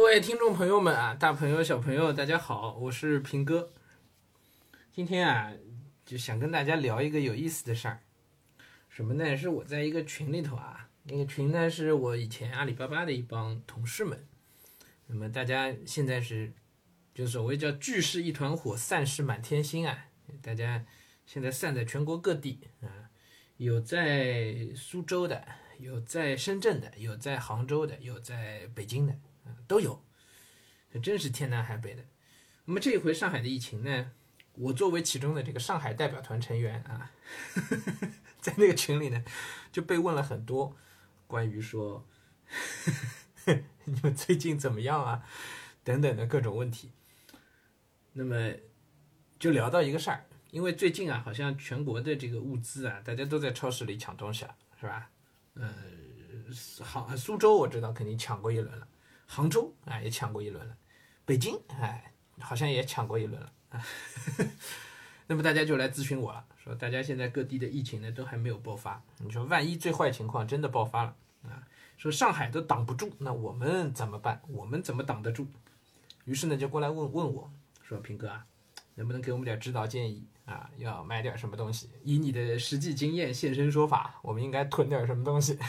各位听众朋友们啊，大朋友小朋友，大家好，我是平哥。今天啊，就想跟大家聊一个有意思的事儿，什么呢？是我在一个群里头啊，那个群呢是我以前阿里巴巴的一帮同事们。那么大家现在是，就所谓叫聚是一团火，散是满天星啊。大家现在散在全国各地啊，有在苏州的，有在深圳的，有在杭州的，有在北京的。都有，真是天南海北的。那么这一回上海的疫情呢，我作为其中的这个上海代表团成员啊，在那个群里呢，就被问了很多关于说 你们最近怎么样啊等等的各种问题。那么就聊到一个事儿，因为最近啊，好像全国的这个物资啊，大家都在超市里抢东西了，是吧？呃，好，苏州我知道肯定抢过一轮了。杭州啊也抢过一轮了，北京哎好像也抢过一轮了啊。那么大家就来咨询我了，说大家现在各地的疫情呢都还没有爆发，你说万一最坏情况真的爆发了啊，说上海都挡不住，那我们怎么办？我们怎么挡得住？于是呢就过来问问我说平哥啊，能不能给我们点指导建议啊？要买点什么东西？以你的实际经验现身说法，我们应该囤点什么东西？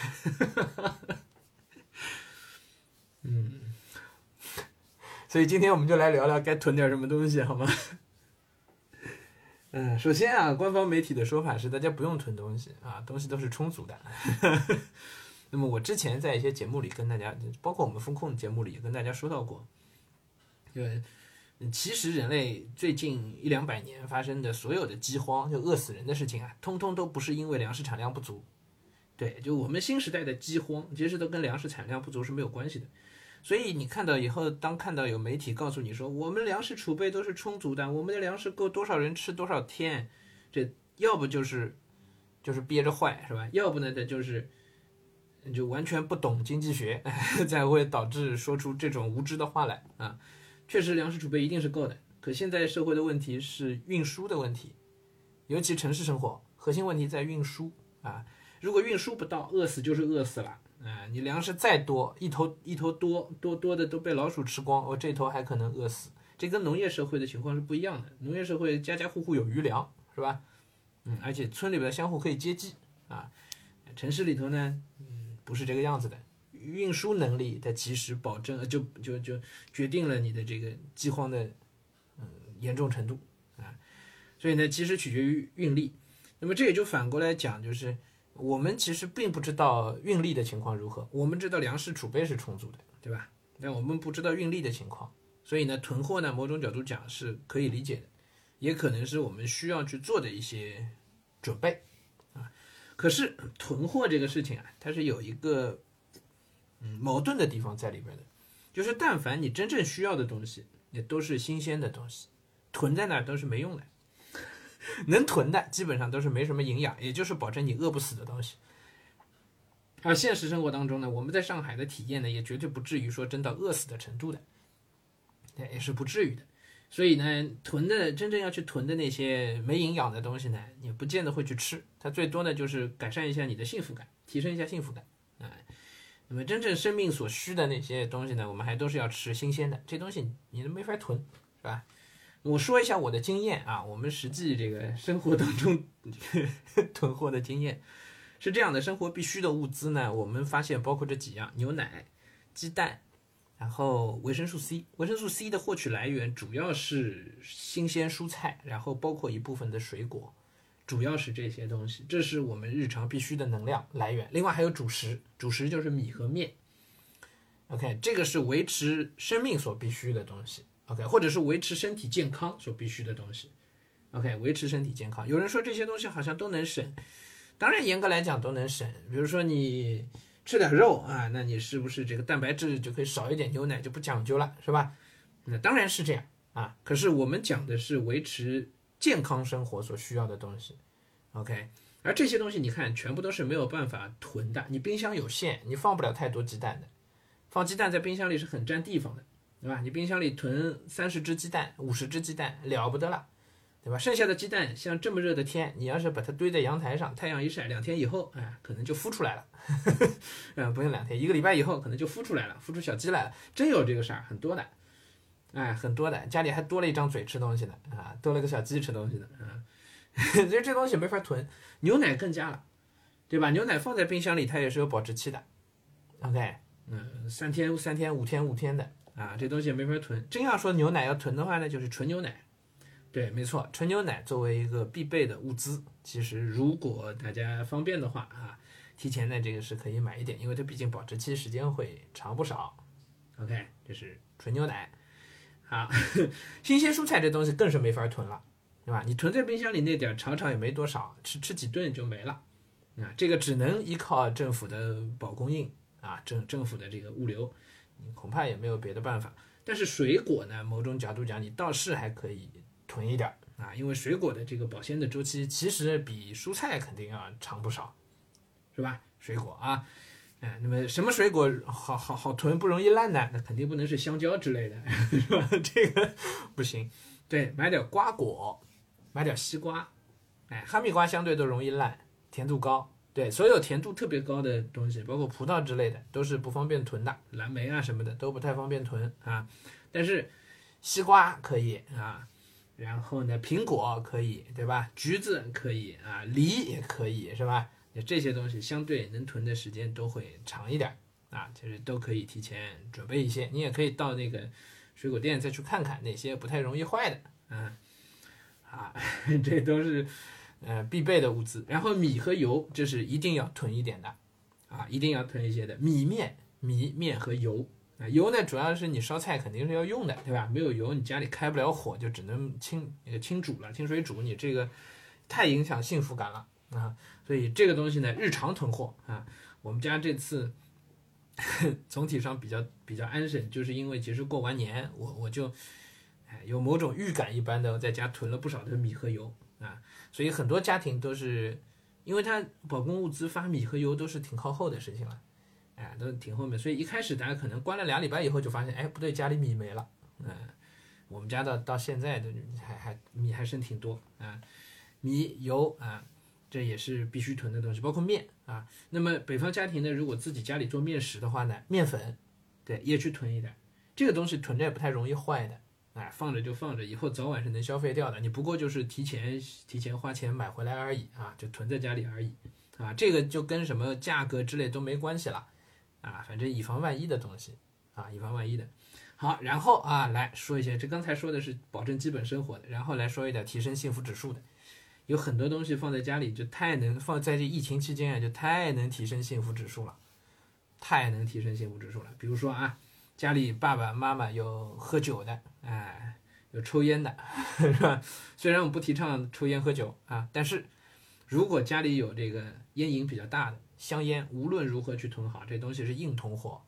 嗯，所以今天我们就来聊聊该囤点什么东西，好吗？嗯，首先啊，官方媒体的说法是大家不用囤东西啊，东西都是充足的。那么我之前在一些节目里跟大家，包括我们风控节目里也跟大家说到过，因为其实人类最近一两百年发生的所有的饥荒，就饿死人的事情啊，通通都不是因为粮食产量不足。对，就我们新时代的饥荒，其实都跟粮食产量不足是没有关系的。所以你看到以后，当看到有媒体告诉你说我们粮食储备都是充足的，我们的粮食够多少人吃多少天，这要不就是就是憋着坏是吧？要不呢，他就是就完全不懂经济学，才会导致说出这种无知的话来啊。确实粮食储备一定是够的，可现在社会的问题是运输的问题，尤其城市生活核心问题在运输啊。如果运输不到，饿死就是饿死了。啊，你粮食再多，一头一头多多多的都被老鼠吃光，我这头还可能饿死。这跟农业社会的情况是不一样的。农业社会家家户户有余粮，是吧？嗯，而且村里边相互可以接济啊。城市里头呢，嗯，不是这个样子的。运输能力的及时保证，就就就决定了你的这个饥荒的嗯严重程度啊。所以呢，其实取决于运力。那么这也就反过来讲，就是。我们其实并不知道运力的情况如何，我们知道粮食储备是充足的，对吧？但我们不知道运力的情况，所以呢，囤货呢，某种角度讲是可以理解的，也可能是我们需要去做的一些准备啊。可是囤货这个事情啊，它是有一个嗯矛盾的地方在里边的，就是但凡你真正需要的东西，也都是新鲜的东西，囤在那都是没用的。能囤的基本上都是没什么营养，也就是保证你饿不死的东西。而现实生活当中呢，我们在上海的体验呢，也绝对不至于说真到饿死的程度的，也是不至于的。所以呢，囤的真正要去囤的那些没营养的东西呢，也不见得会去吃，它最多呢就是改善一下你的幸福感，提升一下幸福感。啊，那么真正生命所需的那些东西呢，我们还都是要吃新鲜的，这东西你都没法囤，是吧？我说一下我的经验啊，我们实际这个生活当中 囤货的经验是这样的：生活必需的物资呢，我们发现包括这几样：牛奶、鸡蛋，然后维生素 C。维生素 C 的获取来源主要是新鲜蔬菜，然后包括一部分的水果，主要是这些东西，这是我们日常必需的能量来源。另外还有主食，主食就是米和面。OK，这个是维持生命所必须的东西。OK，或者是维持身体健康所必须的东西。OK，维持身体健康。有人说这些东西好像都能省，当然严格来讲都能省。比如说你吃点肉啊，那你是不是这个蛋白质就可以少一点？牛奶就不讲究了，是吧？那当然是这样啊。可是我们讲的是维持健康生活所需要的东西。OK，而这些东西你看，全部都是没有办法囤的。你冰箱有限，你放不了太多鸡蛋的。放鸡蛋在冰箱里是很占地方的。对吧？你冰箱里囤三十只鸡蛋、五十只鸡蛋了不得了，对吧？剩下的鸡蛋，像这么热的天，你要是把它堆在阳台上，太阳一晒，两天以后，哎，可能就孵出来了。嗯，不用两天，一个礼拜以后可能就孵出来了，孵出小鸡来了。真有这个事儿，很多的，哎，很多的，家里还多了一张嘴吃东西的啊，多了个小鸡吃东西的啊。所以这东西没法囤，牛奶更加了，对吧？牛奶放在冰箱里，它也是有保质期的。OK，嗯，三天三天，五天五天的啊，这东西没法囤。真要说牛奶要囤的话呢，就是纯牛奶。对，没错，纯牛奶作为一个必备的物资，其实如果大家方便的话啊，提前呢这个是可以买一点，因为它毕竟保质期时间会长不少。OK，这是纯牛奶。好，新鲜蔬菜这东西更是没法囤了，对吧？你囤在冰箱里那点儿尝尝也没多少，吃吃几顿就没了。啊，这个只能依靠政府的保供应啊，政政府的这个物流，恐怕也没有别的办法。但是水果呢，某种角度讲，你倒是还可以。囤一点啊，因为水果的这个保鲜的周期其实比蔬菜肯定要长不少，是吧？水果啊，哎，那么什么水果好好好囤不容易烂呢？那肯定不能是香蕉之类的，是吧？这个不行。对，买点瓜果，买点西瓜，哎，哈密瓜相对都容易烂，甜度高。对，所有甜度特别高的东西，包括葡萄之类的，都是不方便囤的。蓝莓啊什么的都不太方便囤啊，但是西瓜可以啊。然后呢，苹果可以，对吧？橘子可以啊，梨也可以，是吧？这些东西相对能囤的时间都会长一点啊，其实都可以提前准备一些。你也可以到那个水果店再去看看哪些不太容易坏的，嗯，啊，这都是呃必备的物资。然后米和油这是一定要囤一点的，啊，一定要囤一些的米面、米面和油。啊油呢，主要是你烧菜肯定是要用的，对吧？没有油，你家里开不了火，就只能清那个清煮了，清水煮，你这个太影响幸福感了啊！所以这个东西呢，日常囤货啊。我们家这次 总体上比较比较安生，就是因为其实过完年，我我就哎有某种预感一般的在家囤了不少的米和油啊。所以很多家庭都是，因为它保供物资发米和油都是挺靠后的事情了。哎，都挺后面，所以一开始大家可能关了俩礼拜以后就发现，哎，不对，家里米没了。嗯，我们家到到现在的还还米还剩挺多啊，米油啊，这也是必须囤的东西，包括面啊。那么北方家庭呢，如果自己家里做面食的话呢，面粉，对，也去囤一点。这个东西囤着也不太容易坏的，哎，放着就放着，以后早晚是能消费掉的。你不过就是提前提前花钱买回来而已啊，就囤在家里而已啊。这个就跟什么价格之类都没关系了。啊，反正以防万一的东西，啊，以防万一的。好，然后啊，来说一些，这刚才说的是保证基本生活的，然后来说一点提升幸福指数的。有很多东西放在家里就太能放在这疫情期间啊，就太能提升幸福指数了，太能提升幸福指数了。比如说啊，家里爸爸妈妈有喝酒的，哎，有抽烟的，是吧？虽然我们不提倡抽烟喝酒啊，但是如果家里有这个烟瘾比较大的。香烟无论如何去囤好，这东西是硬通货，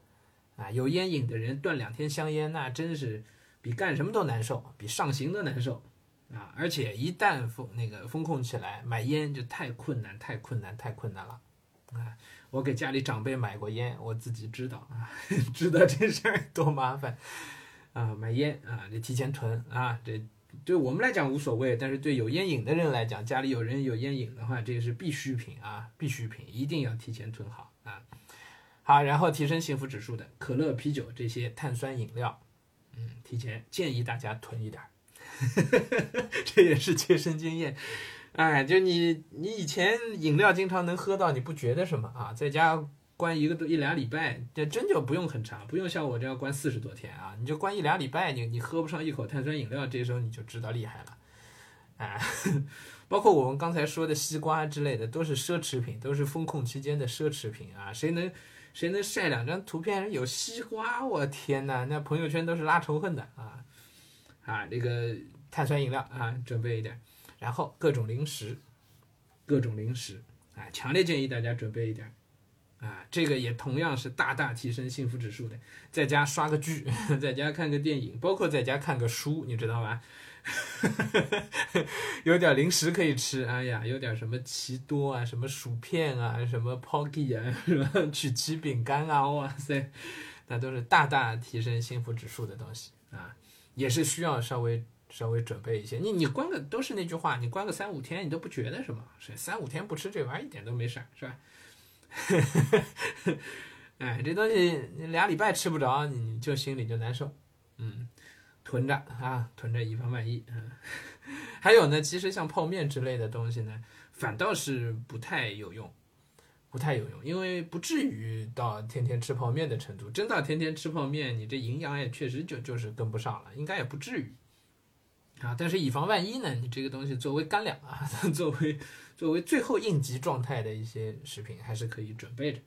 啊，有烟瘾的人断两天香烟，那真是比干什么都难受，比上刑都难受，啊，而且一旦封那个风控起来，买烟就太困难，太困难，太困难了，啊，我给家里长辈买过烟，我自己知道啊，知道这事儿多麻烦，啊，买烟啊，得提前囤啊，这。对我们来讲无所谓，但是对有烟瘾的人来讲，家里有人有烟瘾的话，这个是必需品啊，必需品一定要提前囤好啊。好，然后提升幸福指数的可乐、啤酒这些碳酸饮料，嗯，提前建议大家囤一点儿，这也是切身经验。哎，就你你以前饮料经常能喝到，你不觉得什么啊？在家。关一个多一俩礼拜，这真就不用很长，不用像我这样关四十多天啊！你就关一俩礼拜，你你喝不上一口碳酸饮料，这时候你就知道厉害了，哎，包括我们刚才说的西瓜之类的，都是奢侈品，都是风控期间的奢侈品啊！谁能谁能晒两张图片有西瓜？我天哪，那朋友圈都是拉仇恨的啊！啊，这个碳酸饮料啊，准备一点，然后各种零食，各种零食啊，强烈建议大家准备一点。啊，这个也同样是大大提升幸福指数的。在家刷个剧，在家看个电影，包括在家看个书，你知道吧？有点零食可以吃，哎呀，有点什么奇多啊，什么薯片啊，什么 Pocky 啊，什么曲奇饼干啊，哇塞，那都是大大提升幸福指数的东西啊，也是需要稍微稍微准备一些。你你关个都是那句话，你关个三五天，你都不觉得什么，是三五天不吃这玩意儿一点都没事儿，是吧？哎，这东西你俩礼拜吃不着，你就心里就难受，嗯，囤着啊，囤着以防万一。嗯，还有呢，其实像泡面之类的东西呢，反倒是不太有用，不太有用，因为不至于到天天吃泡面的程度。真到天天吃泡面，你这营养也确实就就是跟不上了，应该也不至于啊。但是以防万一呢，你这个东西作为干粮啊，作为作为最后应急状态的一些食品，还是可以准备着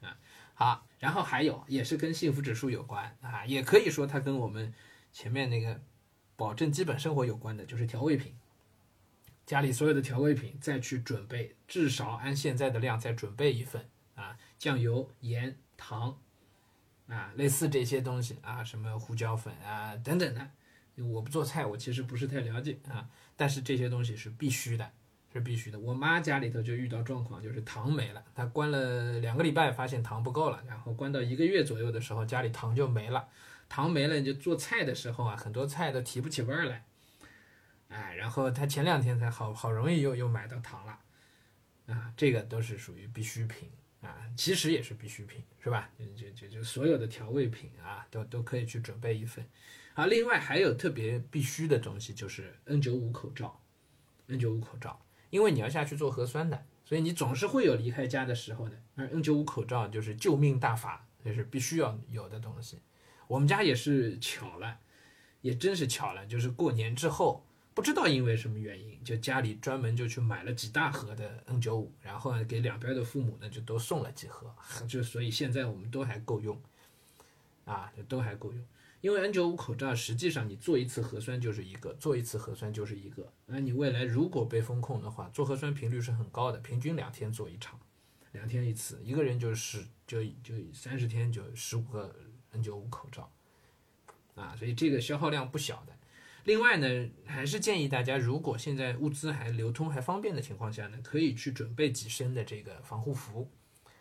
啊。好，然后还有也是跟幸福指数有关啊，也可以说它跟我们前面那个保证基本生活有关的，就是调味品。家里所有的调味品再去准备，至少按现在的量再准备一份啊，酱油、盐、糖啊，类似这些东西啊，什么胡椒粉啊等等的。我不做菜，我其实不是太了解啊，但是这些东西是必须的。是必须的。我妈家里头就遇到状况，就是糖没了。她关了两个礼拜，发现糖不够了，然后关到一个月左右的时候，家里糖就没了。糖没了，就做菜的时候啊，很多菜都提不起味儿来。哎，然后她前两天才好好容易又又买到糖了。啊，这个都是属于必需品啊，其实也是必需品，是吧？就就就所有的调味品啊，都都可以去准备一份。啊，另外还有特别必须的东西，就是 N95 口罩，N95 口罩。因为你要下去做核酸的，所以你总是会有离开家的时候的。而 N95 口罩就是救命大法，就是必须要有的东西。我们家也是巧了，也真是巧了，就是过年之后，不知道因为什么原因，就家里专门就去买了几大盒的 N95，然后呢给两边的父母呢就都送了几盒，就所以现在我们都还够用，啊，都还够用。因为 N95 口罩，实际上你做一次核酸就是一个，做一次核酸就是一个。那你未来如果被封控的话，做核酸频率是很高的，平均两天做一场，两天一次，一个人就是就就三十天就十五个 N95 口罩，啊，所以这个消耗量不小的。另外呢，还是建议大家，如果现在物资还流通还方便的情况下呢，可以去准备几身的这个防护服。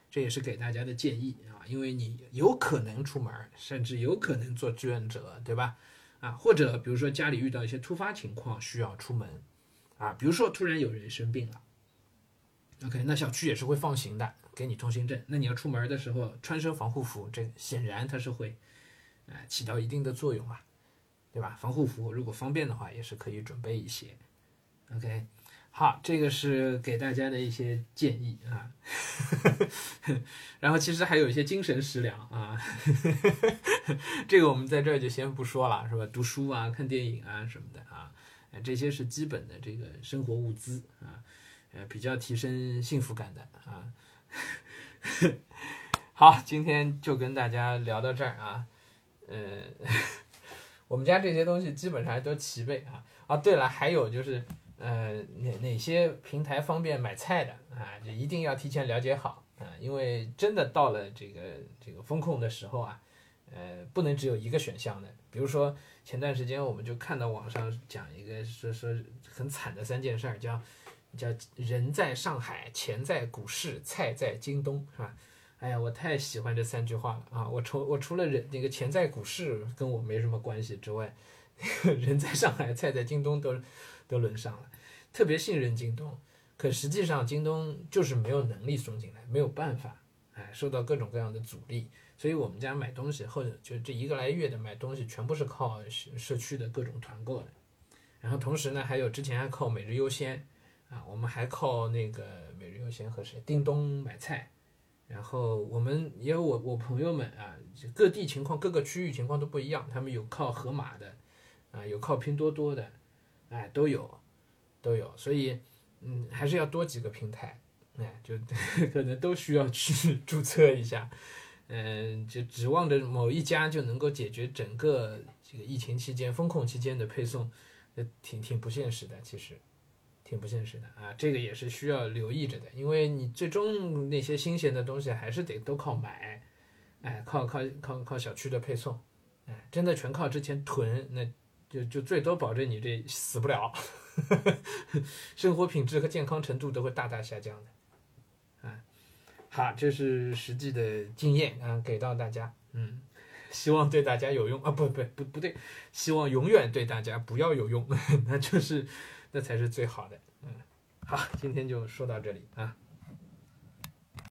这也是给大家的建议啊，因为你有可能出门，甚至有可能做志愿者，对吧？啊，或者比如说家里遇到一些突发情况需要出门，啊，比如说突然有人生病了，OK，那小区也是会放行的，给你通行证。那你要出门的时候穿身防护服，这显然它是会，啊，起到一定的作用啊，对吧？防护服如果方便的话，也是可以准备一些，OK。好，这个是给大家的一些建议啊，然后其实还有一些精神食粮啊，这个我们在这儿就先不说了，是吧？读书啊，看电影啊什么的啊，这些是基本的这个生活物资啊，呃，比较提升幸福感的啊。好，今天就跟大家聊到这儿啊，呃，我们家这些东西基本上都齐备啊。啊，对了，还有就是。呃，哪哪些平台方便买菜的啊？就一定要提前了解好啊，因为真的到了这个这个风控的时候啊，呃，不能只有一个选项的。比如说前段时间我们就看到网上讲一个说说很惨的三件事儿，叫叫人在上海，钱在股市，菜在京东，是吧？哎呀，我太喜欢这三句话了啊！我除我除了人那个钱在股市跟我没什么关系之外，人在上海，菜在京东都。都轮上了，特别信任京东，可实际上京东就是没有能力送进来，没有办法，哎，受到各种各样的阻力，所以我们家买东西或者就这一个来月的买东西全部是靠社区的各种团购的，然后同时呢，还有之前还靠每日优先，啊，我们还靠那个每日优先和谁叮咚买菜，然后我们也有我我朋友们啊，各地情况各个区域情况都不一样，他们有靠盒马的，啊，有靠拼多多的。哎，都有，都有，所以，嗯，还是要多几个平台，哎，就 可能都需要去 注册一下，嗯，就指望着某一家就能够解决整个这个疫情期间风控期间的配送，呃，挺挺不现实的，其实，挺不现实的啊，这个也是需要留意着的，因为你最终那些新鲜的东西还是得都靠买，哎，靠靠靠靠小区的配送，哎，真的全靠之前囤那。就就最多保证你这死不了，生活品质和健康程度都会大大下降的，啊，好，这是实际的经验啊，给到大家，嗯，希望对大家有用啊！不不不不对，希望永远对大家不要有用，那就是那才是最好的。嗯，好，今天就说到这里啊。